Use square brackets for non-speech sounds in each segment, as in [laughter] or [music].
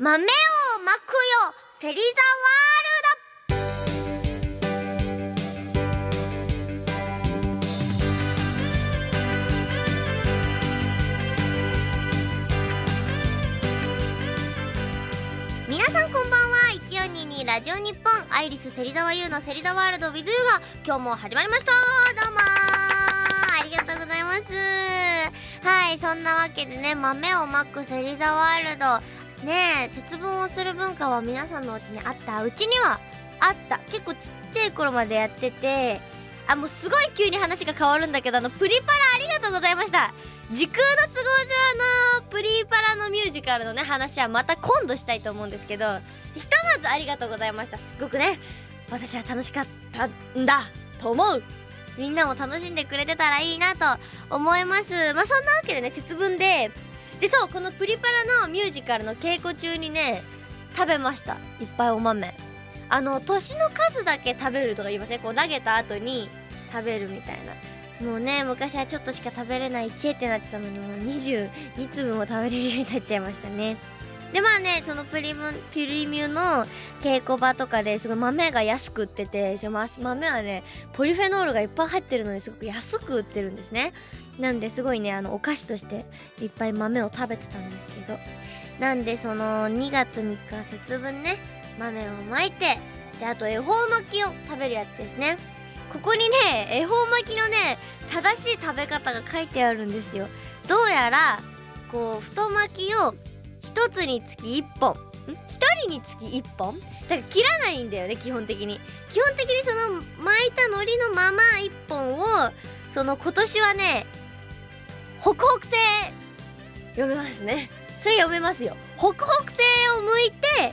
豆をまくよセリザワールド。皆さんこんばんは。1422ラジオ日本アイリス芹沢優の芹沢ワールド with が今日も始まりました。どうもありがとうございます。はいそんなわけでね豆をまく芹沢ワールド。ねえ節分をする文化は皆さんのうちにあった？うちにはあった。結構ちっちゃい頃までやってて。あもうすごい急に話が変わるんだけどあのプリパラありがとうございました。時空の都合上のプリパラのミュージカルのね話はまた今度したいと思うんですけどひとまずありがとうございました。すっごくね私は楽しかったんだと思う。みんなも楽しんでくれてたらいいなと思います。まあそんなわけでね節分ででそうこのプリパラのミュージカルの稽古中にね食べました。いっぱいお豆。あの年の数だけ食べるとか言いません？こう投げた後に食べるみたいな。もうね昔はちょっとしか食べれないチェってなってたのにもう22粒も食べれるようになっちゃいましたね。でまあねそのプリムプリミュの稽古場とかですごい豆が安く売ってて豆はねポリフェノールがいっぱい入ってるのですごく安く売ってるんですね。なんですごいねあのお菓子としていっぱい豆を食べてたんですけど。なんでその2月3日節分ね豆をまいてであと恵方巻きを食べるやつですね。ここにね恵方巻きのね正しい食べ方が書いてあるんですよ。どうやらこう太巻きを1つにつき1本。ん？1人につき1本？だから切らないんだよね基本的に。基本的にその巻いた海苔のまま1本をその今年はねホクホク製読めますね。それ読めますよ。ホクホク製を剥いて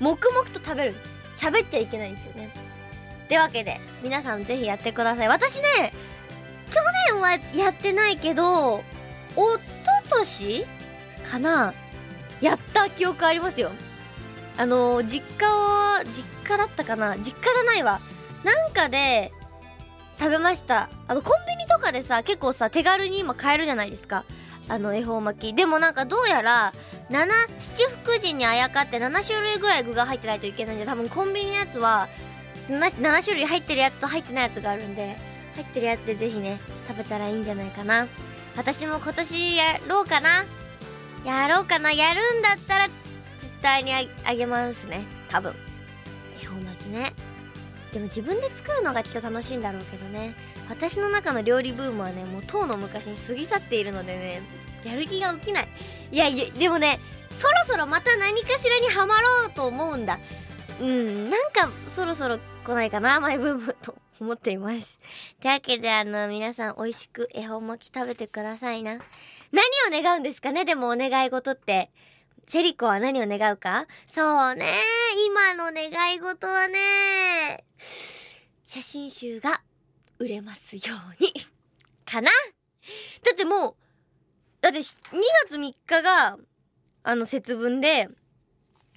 黙々と食べる。喋っちゃいけないんですよね。ってわけで皆さんぜひやってください。私ね去年はやってないけど一昨年かなやった記憶ありますよ。あの実家を実家だったかな？実家じゃないわ。なんかで食べました。あのコンビニとかでさ結構さ手軽に今買えるじゃないですか。あの恵方巻き。でもなんかどうやら7七福神にあやかって7種類ぐらい具が入ってないといけないんで多分コンビニのやつは 7, 7種類入ってるやつと入ってないやつがあるんで入ってるやつでぜひね食べたらいいんじゃないかな。私も今年やろうかな。やろうかなやるんだったら絶対にああげますね。多分。恵方巻きね。でも自分で作るのがきっと楽しいんだろうけどね。私の中の料理ブームはねもうとうの昔に過ぎ去っているのでねやる気が起きない。いやいやでもねそろそろまた何かしらにハマろうと思うんだ。うんなんかそろそろ来ないかなマイブームと。思っています。というわけであの皆さん美味しく恵方巻き食べてくださいな。何を願うんですかね？でもお願い事って。セリコは何を願うか？そうね。今の願い事はね。写真集が売れますように。かな？だってもうだって2月3日があの節分で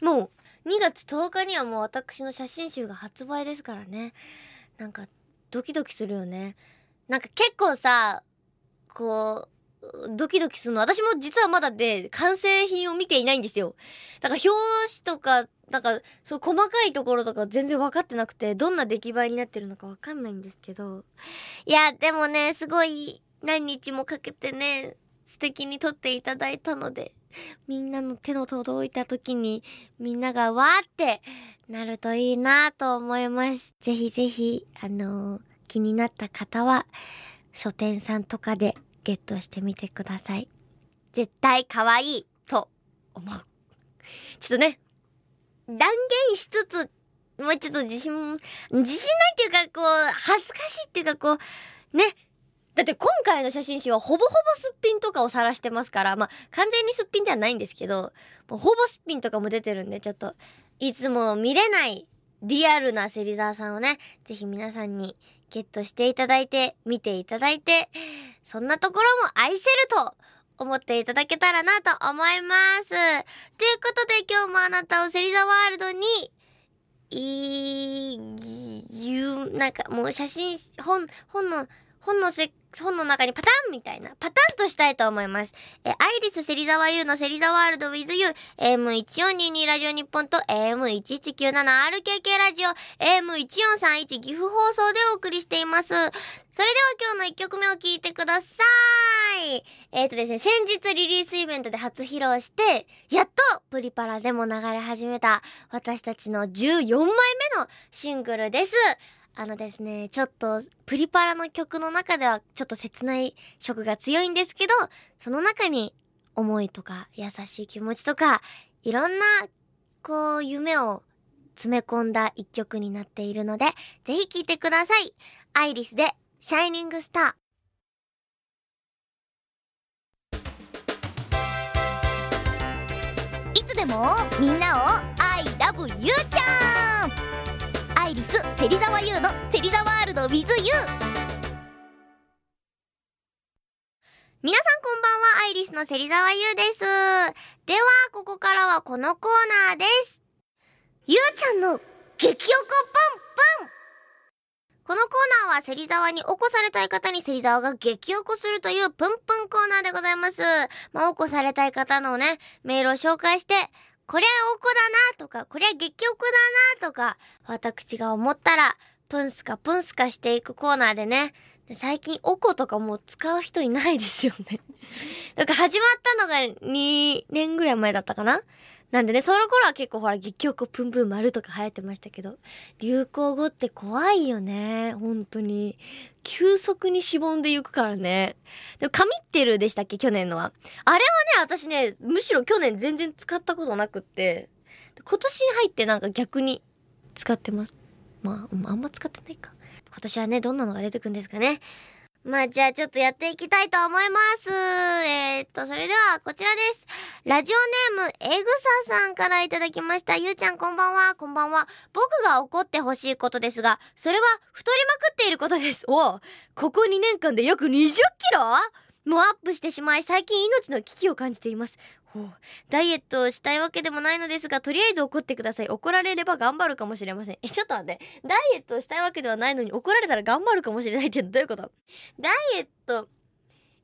もう2月10日にはもう私の写真集が発売ですからね。なんかドキドキするよね。なんか結構さこうドキドキするの。私も実はまだで完成品を見ていないんですよ。だから表紙とかなんかそう細かいところとか全然分かってなくてどんな出来栄えになってるのか分かんないんですけど。いやでもねすごい何日もかけてね素敵に撮っていただいたのでみんなの手の届いた時にみんながわーってなるといいなと思います。ぜひぜひあのー、気になった方は書店さんとかでゲットしてみてください。絶対可愛いと思う。ちょっとね断言しつつもうちょっと自信自信ないっていうかこう恥ずかしいっていうかこうね。だって今回の写真集はほぼほぼすっぴんとかを晒してますから、まあ完全にすっぴんではないんですけど、もうほぼすっぴんとかも出てるんで、ちょっと、いつも見れないリアルな芹沢さんをね、ぜひ皆さんにゲットしていただいて、見ていただいて、そんなところも愛せると思っていただけたらなと思います。ということで今日もあなたを芹沢ワールドに、いいう、なんかもう写真、本、本の、本のせ、本の中にパタンみたいな、パタンとしたいと思います。え、アイリス芹沢優の芹沢ワールド with you、AM1422 ラジオ日本と AM1197RKK ラジオ、AM1431 岐阜放送でお送りしています。それでは今日の1曲目を聴いてください。えっ、ー、とですね、先日リリースイベントで初披露して、やっとプリパラでも流れ始めた私たちの14枚目のシングルです。あのですね、ちょっと、プリパラの曲の中ではちょっと切ない色が強いんですけど、その中に思いとか優しい気持ちとか、いろんな、こう、夢を詰め込んだ一曲になっているので、ぜひ聴いてください。アイリスで、シャイニングスター。いつでもみんなを I love you ちゃん芹沢優の芹沢ワールド with you 皆さんこんばんは、アイリスの芹沢優です。では、ここからはこのコーナーです。ゆうちゃんの激おこポンポンこのコーナーは芹沢に起こされたい方に芹沢が激起こするというプンプンコーナーでございます。まあ、起こされたい方のね、メールを紹介して、これはおこだなとか、こりゃ激おこだなとか、私が思ったら、プンスカプンスカしていくコーナーでね、最近おことかもう使う人いないですよね。[laughs] なんか始まったのが2年ぐらい前だったかな？なんでね、その頃は結構ほら、激曲プンプン丸とか流行ってましたけど、流行語って怖いよね。本当に。急速にしぼんでいくからね。でも、神ってるでしたっけ？去年のは。あれはね、私ね、むしろ去年全然使ったことなくって、今年に入ってなんか逆に使ってます。まあ、あんま使ってないか。今年はね、どんなのが出てくるんですかね。まあ、じゃあちょっとやっていきたいと思います。えー、っと、それではこちらです。ラジオネーム、エグサさんからいただきました。ゆうちゃんこんばんは、こんばんは。僕が怒ってほしいことですが、それは太りまくっていることです。おここ2年間で約20キロ？もアップしてしまい、最近命の危機を感じていますほう。ダイエットをしたいわけでもないのですが、とりあえず怒ってください。怒られれば頑張るかもしれません。え、ちょっと待って。ダイエットをしたいわけではないのに怒られたら頑張るかもしれないってどういうこと？ダイエット、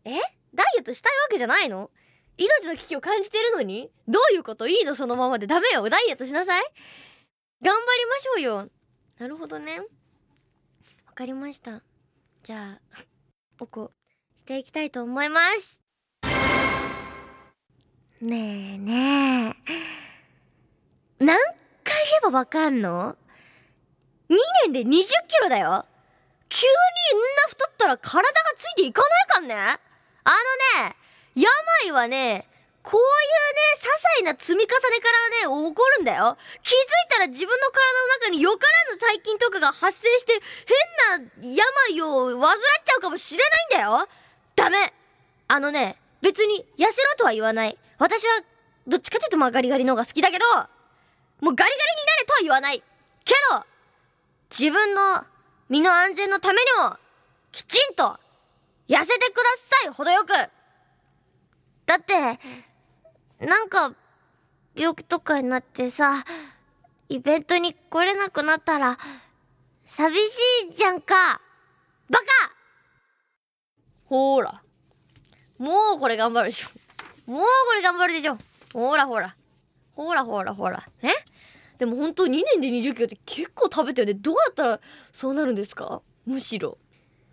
え？ダイエットしたいわけじゃないの？命の危機を感じてるのに？どういうこと？いいのそのままで。ダメよ。ダイエットしなさい。頑張りましょうよ。なるほどね。わかりました。じゃあ、[laughs] おこ、していきたいと思います。ねえねえ。何回言えばわかんの ?2 年で20キロだよ急にんな太ったら体がついていかないかんね？あのね、病はね、こういうね、些細な積み重ねからね、起こるんだよ。気づいたら自分の体の中によからぬ細菌とかが発生して、変な病を患っちゃうかもしれないんだよダメ。あのね、別に痩せろとは言わない。私は、どっちかっていうとまあガリガリの方が好きだけど、もうガリガリになれとは言わない。けど、自分の身の安全のためにも、きちんと、痩せてください、程よく。だって、なんか、病気とかになってさ、イベントに来れなくなったら、寂しいじゃんか。ほーら。もうこれ頑張るでしょ。もうこれ頑張るでしょ。ほらほら。ほらほらほら。ねでも本当2年で20キロって結構食べたよね。どうやったらそうなるんですか？むしろ。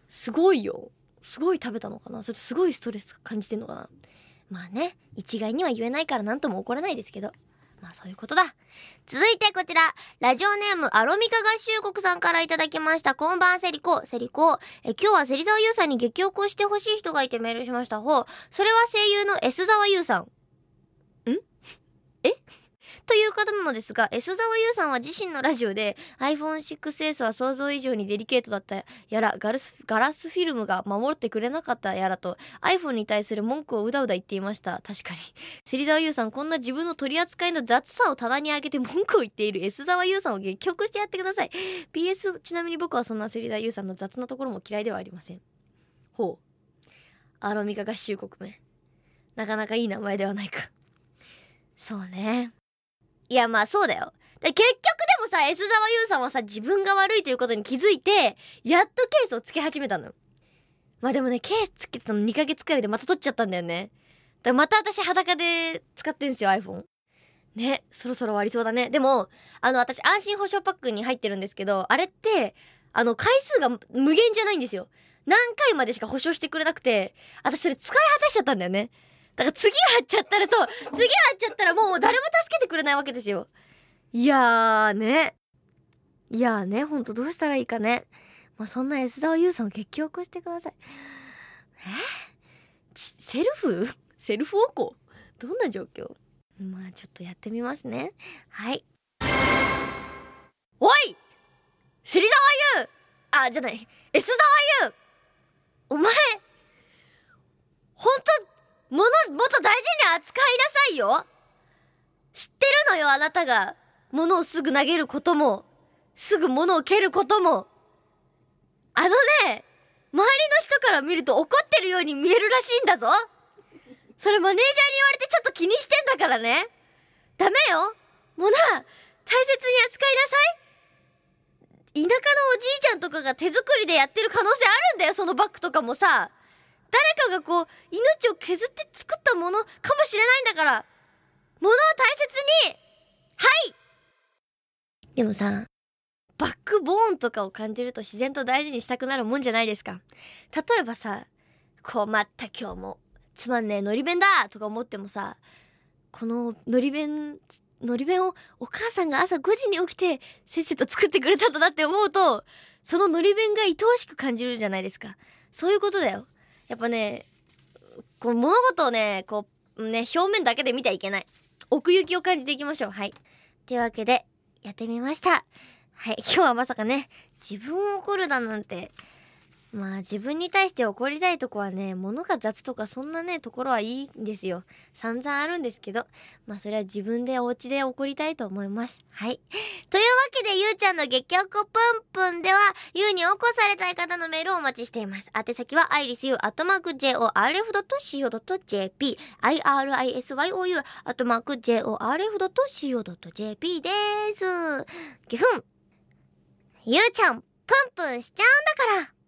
すごいよ。すごい食べたのかな？それとすごいストレス感じてんのかな？まあね、一概には言えないから何とも怒らないですけど。まあそういうことだ。続いてこちら、ラジオネームアロミカ合衆国さんからいただきました。こんばんセリコ、セリコ。え、今日は芹沢優さんに激おこしてほしい人がいてメールしました。ほう。それは声優の S 沢優さん。ん？え？という方なのですが、S 沢優さんは自身のラジオで iPhone6S は想像以上にデリケートだったやら、ガラスガラスフィルムが守ってくれなかったやらと iPhone に対する文句をうだうだ言っていました。確かに。芹沢優さん、こんな自分の取り扱いの雑さを棚に上げて文句を言っている S 沢優さんを激曲してやってください。PS、ちなみに僕はそんな芹沢優さんの雑なところも嫌いではありません。ほう。アロミカ合衆国名。なかなかいい名前ではないか。そうね。いや、まあそうだよ。結局でもさ、S 沢優さんはさ、自分が悪いということに気づいて、やっとケースをつけ始めたの。まあでもね、ケースつけてたの2ヶ月くらいでまた取っちゃったんだよね。だからまた私裸で使ってんすよ、iPhone。ね、そろそろ終わりそうだね。でも、あの、私安心保証パックに入ってるんですけど、あれって、あの、回数が無限じゃないんですよ。何回までしか保証してくれなくて、私それ使い果たしちゃったんだよね。だから次貼っちゃったらそう、次貼っちゃったらもう誰も助けてくれないわけですよ。いやーね。いやーね、ほんとどうしたらいいかね。まあ、そんな S 沢優さんを激起こしてください。え？セルフ？[laughs] セルフおこ？どんな状況？まあちょっとやってみますね。はい。おい芹沢優あ、じゃない。S 沢優お前、ほんと、もの、もっと大事に扱いなさいよ知ってるのよ、あなたが。物をすぐ投げることも、すぐ物を蹴ることも。あのね、周りの人から見ると怒ってるように見えるらしいんだぞそれマネージャーに言われてちょっと気にしてんだからね。ダメよ。もうな、大切に扱いなさい。田舎のおじいちゃんとかが手作りでやってる可能性あるんだよ、そのバッグとかもさ。誰かがこう、命を削って作ったものかもしれないんだから。物を大切にはいでもさ、バックボーンとかを感じると自然と大事にしたくなるもんじゃないですか。例えばさ、こう、また今日もつまんねえのり弁だとか思ってもさこののり弁のり弁をお母さんが朝5時に起きてせっせと作ってくれたんだなって思うとそののり弁が愛おしく感じるじゃないですかそういうことだよやっぱねこう物事をねこうね表面だけで見てはいけない。奥行きを感じていきましょう。はい。というわけでやってみました。はい。今日はまさかね自分を怒るだなんてまあ自分に対して怒りたいとこはね、物が雑とかそんなね、ところはいいんですよ。散々あるんですけど、まあそれは自分でお家で怒りたいと思います。はい。というわけで、ゆうちゃんの激おこぷんぷんでは、ゆうに起こされたい方のメールをお待ちしています。宛先は、アイリスユーアットマーク JORF.CO.JP、IRISYOU アットマーク JORF.CO.JP です。ぎふん。ゆうちゃん、ぷんぷんしちゃうんだから。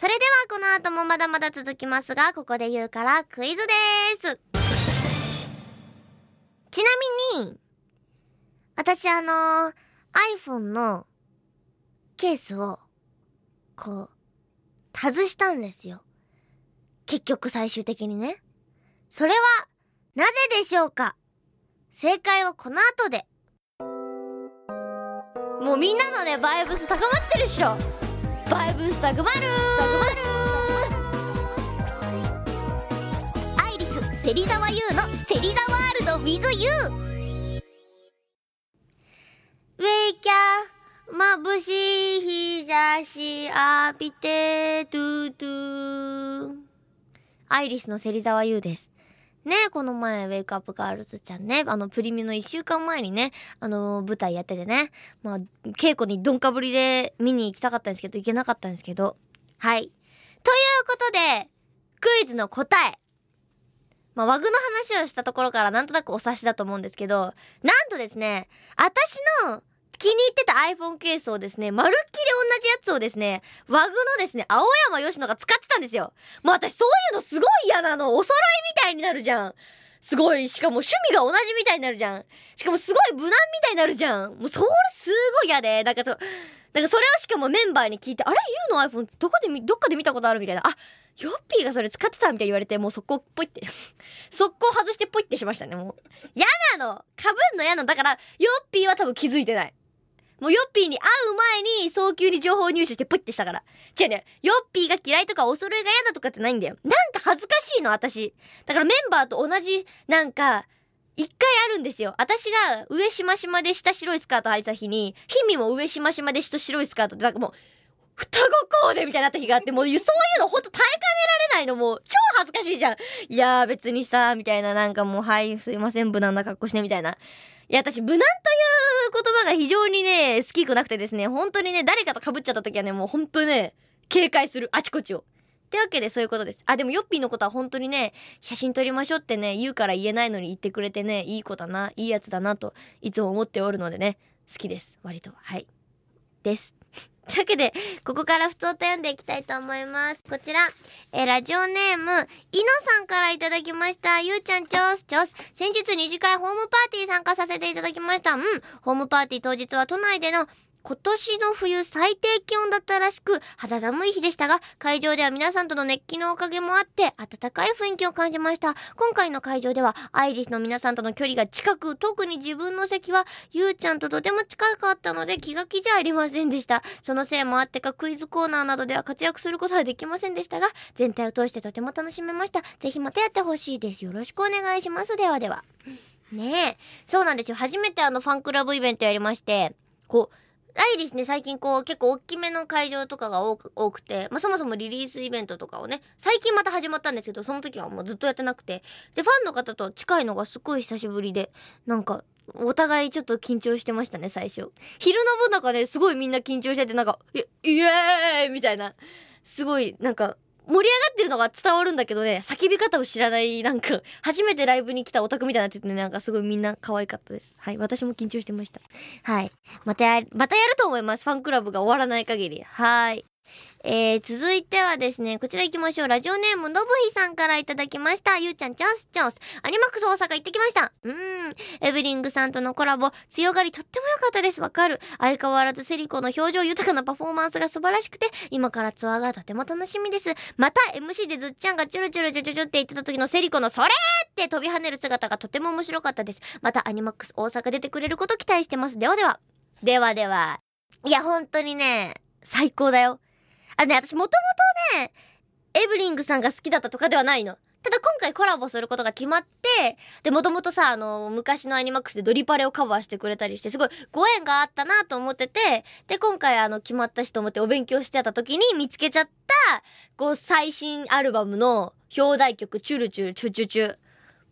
それではこの後もまだまだ続きますが、ここで言うからクイズです。ちなみに、私あの、iPhone のケースを、こう、外したんですよ。結局最終的にね。それは、なぜでしょうか？正解はこの後で。もうみんなのね、バイブス高まってるっしょ。バイブスたくまるアイリス芹沢優の芹沢ワールド with you. ウェイキャ眩しい日差し浴びてトゥトゥアイリスの芹沢優ですね、この前、ウェイクアップガールズちゃんね、あの、プリミの一週間前にね、あの、舞台やっててね、まあ、稽古にどんかぶりで見に行きたかったんですけど、行けなかったんですけど、はい。ということで、クイズの答え。まあ、ワグの話をしたところからなんとなくお察しだと思うんですけど、なんとですね、私の気に入ってた iPhone ケースをですね、まるっきり同じやつをですね、ワグのですね、青山吉野が使ってたんですよ。もう私そういうのすごい嫌なの。お揃いみたいになるじゃん。すごい。しかも趣味が同じみたいになるじゃん。しかもすごい無難みたいになるじゃん。もうそれすごい嫌で。なんかそう、なんかそれをしかもメンバーに聞いて、あれ？ユーの？iPhone どこでどっかで見たことあるみたいな。あ、ヨッピーがそれ使ってたみたいに言われて、もう速攻ポイって [laughs] 速攻外してポイってしましたね、もう。嫌なのかぶんの嫌なのだから、ヨッピーは多分気づいてない。もうヨッピーに会う前に早急に情報入手してプッてしたから。違うね。ヨッピーが嫌いとかお揃いが嫌だとかってないんだよ。なんか恥ずかしいの、私。だからメンバーと同じ、なんか、一回あるんですよ。私が上しましまで下白いスカート履いた日に、ヒミも上しましまで下白いスカートで、なんかもう、双子コーデみたいになった日があって、もうそういうのほんと耐えかねられないのもう超恥ずかしいじゃん。いやー別にさ、みたいななんかもう、はい、すいません、無難な格好してみたいな。いや、私、無難という言葉が非常にね、好きくなくてですね、本当にね、誰かと被っちゃった時はね、もう本当にね、警戒する。あちこちを。ってわけでそういうことです。あ、でもヨッピーのことは本当にね、写真撮りましょうってね、言うから言えないのに言ってくれてね、いい子だな、いいやつだなと、いつも思っておるのでね、好きです。割と。はい。です。というわけで、ここから普通と読んでいきたいと思います。こちら、えーラジオネーム、いのさんからいただきました。ゆうちゃんちょすちょす。先日二次会ホームパーティー参加させていただきました。うん。ホームパーティー当日は都内での今年の冬最低気温だったらしく、肌寒い日でしたが、会場では皆さんとの熱気のおかげもあって、暖かい雰囲気を感じました。今回の会場では、アイリスの皆さんとの距離が近く、特に自分の席は、ゆうちゃんととても近かったので気が気じゃありませんでした。そのせいもあってか、クイズコーナーなどでは活躍することはできませんでしたが、全体を通してとても楽しめました。ぜひまたやってほしいです。よろしくお願いします。ではでは。ねえ。そうなんですよ。初めてあのファンクラブイベントやりまして、こう、アイリスね、最近こう結構大きめの会場とかが多く多くて、まあそもそもリリースイベントとかをね、最近また始まったんですけど、その時はもうずっとやってなくて、で、ファンの方と近いのがすごい久しぶりで、なんか、お互いちょっと緊張してましたね、最初。昼の部なんかね、すごいみんな緊張してて、なんか、イエーイみたいな、すごい、なんか、盛り上がってるのが伝わるんだけどね、叫び方を知らない、なんか、初めてライブに来たオタクみたいになっててね、なんかすごいみんな可愛かったです。はい、私も緊張してました。はい。またや、またやると思います。ファンクラブが終わらない限り。はい。えー、続いてはですね、こちら行きましょう。ラジオネームのぶひさんからいただきました。ゆうちゃん、チャンス、チャンス。アニマックス大阪行ってきました。うーん。エブリングさんとのコラボ、強がりとっても良かったです。わかる。相変わらずセリコの表情豊かなパフォーマンスが素晴らしくて、今からツアーがとても楽しみです。また、MC でずっちゃんがチュルチュルチュチュチュって言ってた時のセリコのそれって飛び跳ねる姿がとても面白かったです。また、アニマックス大阪出てくれること期待してます。ではでは。ではでは。いや、本当にね、最高だよ。あ、ね、私もともとね、エブリングさんが好きだったとかではないの。ただ今回コラボすることが決まって、で、もともとさ、あの、昔のアニマックスでドリパレをカバーしてくれたりして、すごいご縁があったなと思ってて、で、今回あの、決まったしと思ってお勉強してた時に見つけちゃった、こう、最新アルバムの表題曲、チュルチュルチュチュチュ。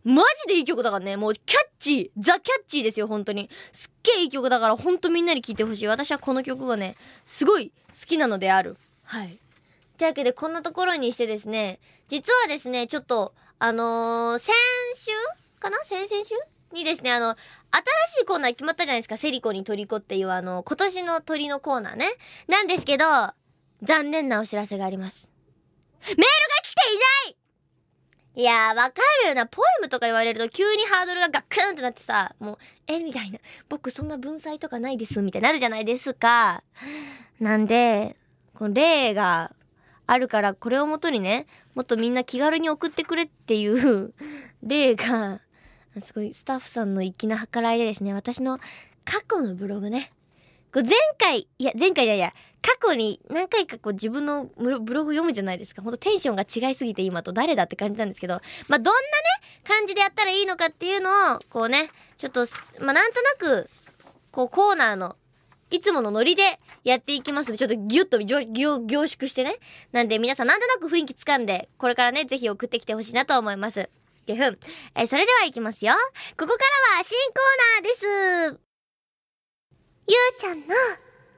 マジでいい曲だからね。もうキャッチーザ・キャッチーですよ、本当に。すっげえいい曲だから、ほんとみんなに聴いてほしい。私はこの曲がね、すごい好きなのである。はい。というわけで、こんなところにしてですね、実はですね、ちょっと、あのー先週かな？先々週にですね、あの、新しいコーナー決まったじゃないですか。セリコにトリコっていうあの、今年の鳥のコーナーね。なんですけど、残念なお知らせがあります。メールが来ていないいやー、わかるな。ポエムとか言われると急にハードルがガクンってなってさ、もう、えみたいな。僕そんな文才とかないです、みたいになるじゃないですか。なんで、この例があるから、これをもとにね、もっとみんな気軽に送ってくれっていう [laughs] 例が、すごいスタッフさんの粋な計らいでですね、私の過去のブログね、こう前回、いや、前回じゃいや、過去に何回かこう自分のブログ読むじゃないですか。ほんとテンションが違いすぎて今と誰だって感じなんですけど、まあ、どんなね、感じでやったらいいのかっていうのを、こうね、ちょっと、まあ、なんとなく、こうコーナーの、いつものノリでやっていきます、ちょっとギュッと凝凝凝縮してね。なんで皆さんなんとなく雰囲気つかんで、これからね、ぜひ送ってきてほしいなと思います。ゲフン。えーそれではいきますよ。ここからは新コーナーです。ゆうちゃんの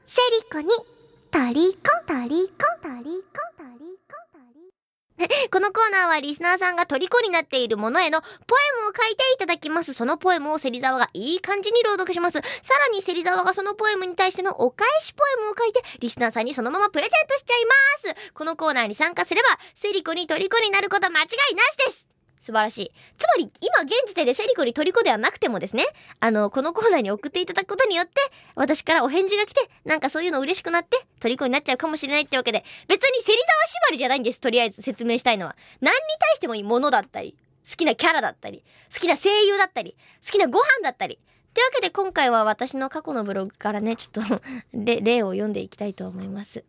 セリコにトリコトリコトリコトリコ [laughs] このコーナーはリスナーさんが虜になっているものへのポエムを書いていただきます。そのポエムを芹沢がいい感じに朗読します。さらに芹沢がそのポエムに対してのお返しポエムを書いて、リスナーさんにそのままプレゼントしちゃいます。このコーナーに参加すれば、セリコに虜になること間違いなしです素晴らしい。つまり、今現時点でセリコに虜ではなくてもですね、あの、このコーナーに送っていただくことによって、私からお返事が来て、なんかそういうの嬉しくなって、虜になっちゃうかもしれないってわけで、別に芹沢縛りじゃないんです、とりあえず説明したいのは。何に対してもいいものだったり、好きなキャラだったり、好きな声優だったり、好きなご飯だったり。ってわけで今回は私の過去のブログからね、ちょっと [laughs] 例を読んでいきたいと思います。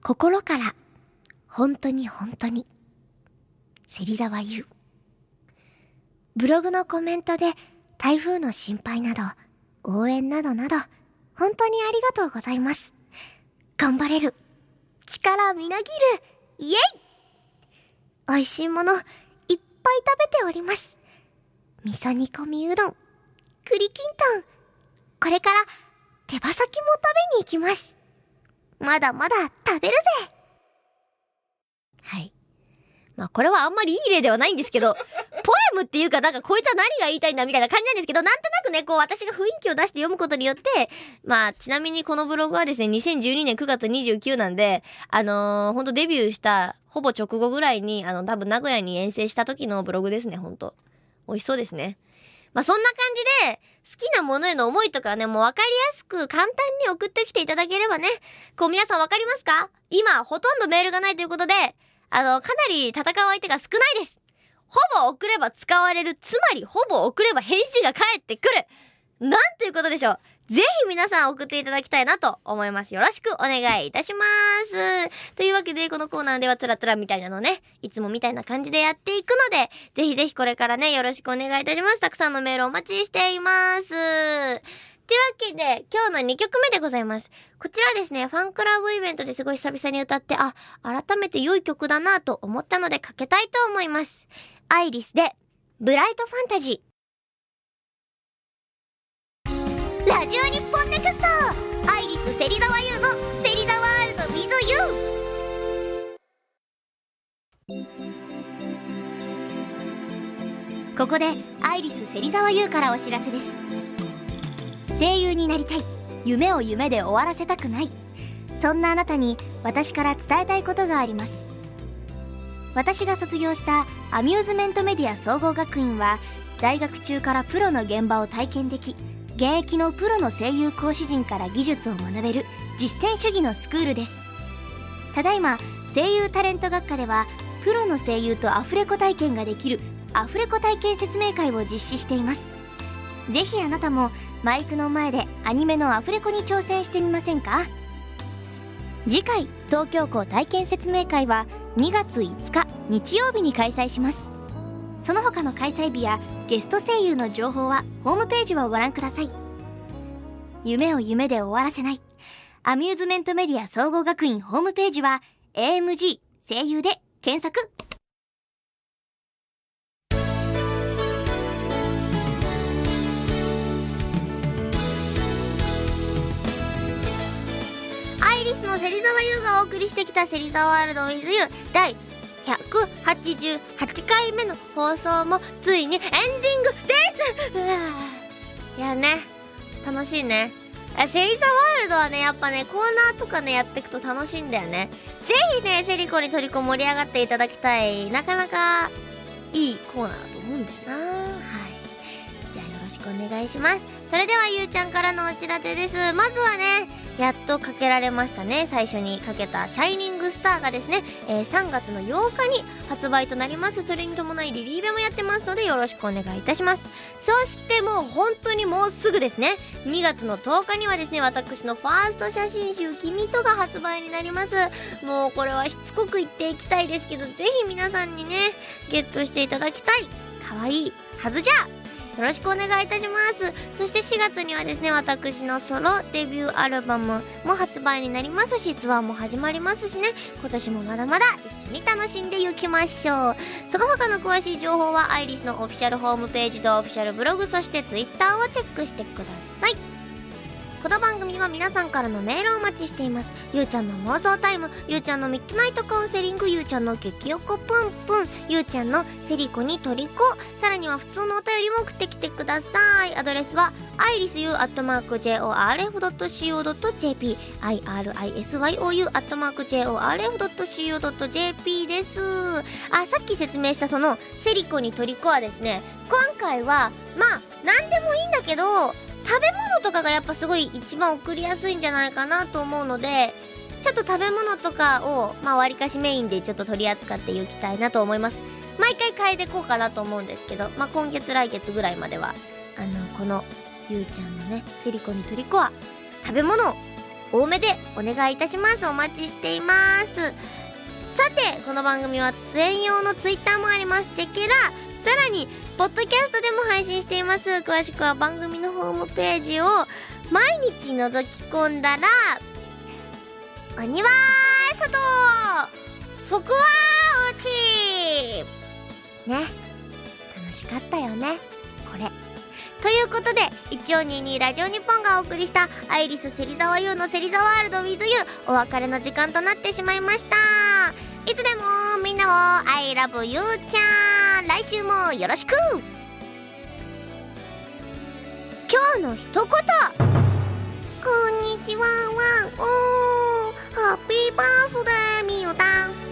心から、本当に本当に、芹沢優。ブログのコメントで台風の心配など、応援などなど、本当にありがとうございます。頑張れる。力みなぎる。イエイ美味しいもの、いっぱい食べております。味噌煮込みうどん、栗きんとん。これから手羽先も食べに行きます。まだまだ食べるぜ。まあこれはあんまりいい例ではないんですけど、[laughs] ポエムムっていうか、なんかこいつは何が言いたいんだみたいな感じなんですけど、なんとなくね、こう私が雰囲気を出して読むことによって、まあ、ちなみにこのブログはですね、2012年9月29なんで、あのー、ほんとデビューしたほぼ直後ぐらいに、あの、多分名古屋に遠征した時のブログですね、ほんと。美味しそうですね。まあ、そんな感じで、好きなものへの思いとかね、もうわかりやすく簡単に送ってきていただければね、こう皆さんわかりますか？今、ほとんどメールがないということで、あの、かなり戦う相手が少ないです。ほぼ送れば使われる。つまり、ほぼ送れば返信が返ってくる。なんていうことでしょう。ぜひ皆さん送っていただきたいなと思います。よろしくお願いいたします。というわけで、このコーナーではつらつらみたいなのね、いつもみたいな感じでやっていくので、ぜひぜひこれからね、よろしくお願いいたします。たくさんのメールお待ちしています。というわけで、今日の2曲目でございます。こちらですね、ファンクラブイベントですごい久々に歌って、あ、改めて良い曲だなと思ったのでかけたいと思います。アイリスで、ブライトファンタジー。ラジオ日本ネクストアイリス芹沢優の「芹沢ワールド with you」ここでアイリス芹沢優からお知らせです声優になりたい。夢を夢で終わらせたくない。そんなあなたに私から伝えたいことがあります。私が卒業したアミューズメントメディア総合学院は在学中からプロの現場を体験でき現役のプロの声優講師陣から技術を学べる実践主義のスクールです。ただいま声優タレント学科ではプロの声優とアフレコ体験ができるアフレコ体験説明会を実施しています。ぜひあなたもマイクの前でアニメのアフレコに挑戦してみませんか？次回東京校体験説明会は2月5日日曜日に開催します。その他の開催日やゲスト声優の情報はホームページをご覧ください。夢を夢で終わらせない。アミューズメントメディア総合学院ホームページは AMG 声優で検索。送りしてきた芹沢ワールド with you 第188回目の放送もついにエンディングです。いやね楽しいね。セリザワールドはねやっぱねコーナーとかねやっていくと楽しいんだよね。ぜひねセリコにトリコ盛り上がっていただきたい。なかなかいいコーナーだと思うんだよな。はい。じゃあよろしくお願いします。それではゆうちゃんからのお知らせです。まずはねやっとかけられましたね。最初にかけた「シャイニングスター」がですね、えー、3月の8日に発売となります。それに伴いリリーベもやってますのでよろしくお願いいたします。そしてもう本当にもうすぐですね。2月の10日にはですね私のファースト写真集「君と」が発売になります。もうこれはしつこく言っていきたいですけどぜひ皆さんにねゲットしていただきたい。可愛いはずじゃ。よろしくお願いいたします。そして4月にはですね私のソロデビューアルバムも発売になりますしツアーも始まりますしね。今年もまだまだ一緒に楽しんでいきましょう。その他の詳しい情報はアイリスのオフィシャルホームページとオフィシャルブログそして Twitter をチェックしてください。この番組は皆さんからのメールをお待ちしています。ゆうちゃんの妄想タイムゆうちゃんのミッドナイトカウンセリングゆうちゃんの激おこぷんぷんゆうちゃんのセリコにトリコさらには普通のお便りも送ってきてください。アドレスはアイリスユーアットマーク JORF.CO.JP IRISYOU アットマーク JORF.CO.JP です。あさっき説明したそのセリコにトリコはですね今回はまあ何でもいいんだけど食べ物とかがやっぱすごい一番送りやすいんじゃないかなと思うのでちょっと食べ物とかをまあ割かしメインでちょっと取り扱っていきたいなと思います。毎回変えていこうかなと思うんですけどまあ今月来月ぐらいまではあのこのゆうちゃんのねセリコにトリコは食べ物を多めでお願いいたします。お待ちしています。さてこの番組は専用のツイッターもあります。チェケラさらにポッドキャストでも配信しています。詳しくは番組のホームページを毎日覗き込んだら鬼は外福は内ね。楽しかったよね。これ。ということで1422ラジオ日本がお送りしたアイリス芹沢優の芹沢ワールド with you お別れの時間となってしまいました。いつでもみんなを I love you ちゃん。来週もよろしく。今日の一言。こんにちはワンおー。ハッピーバースデーみゆたん。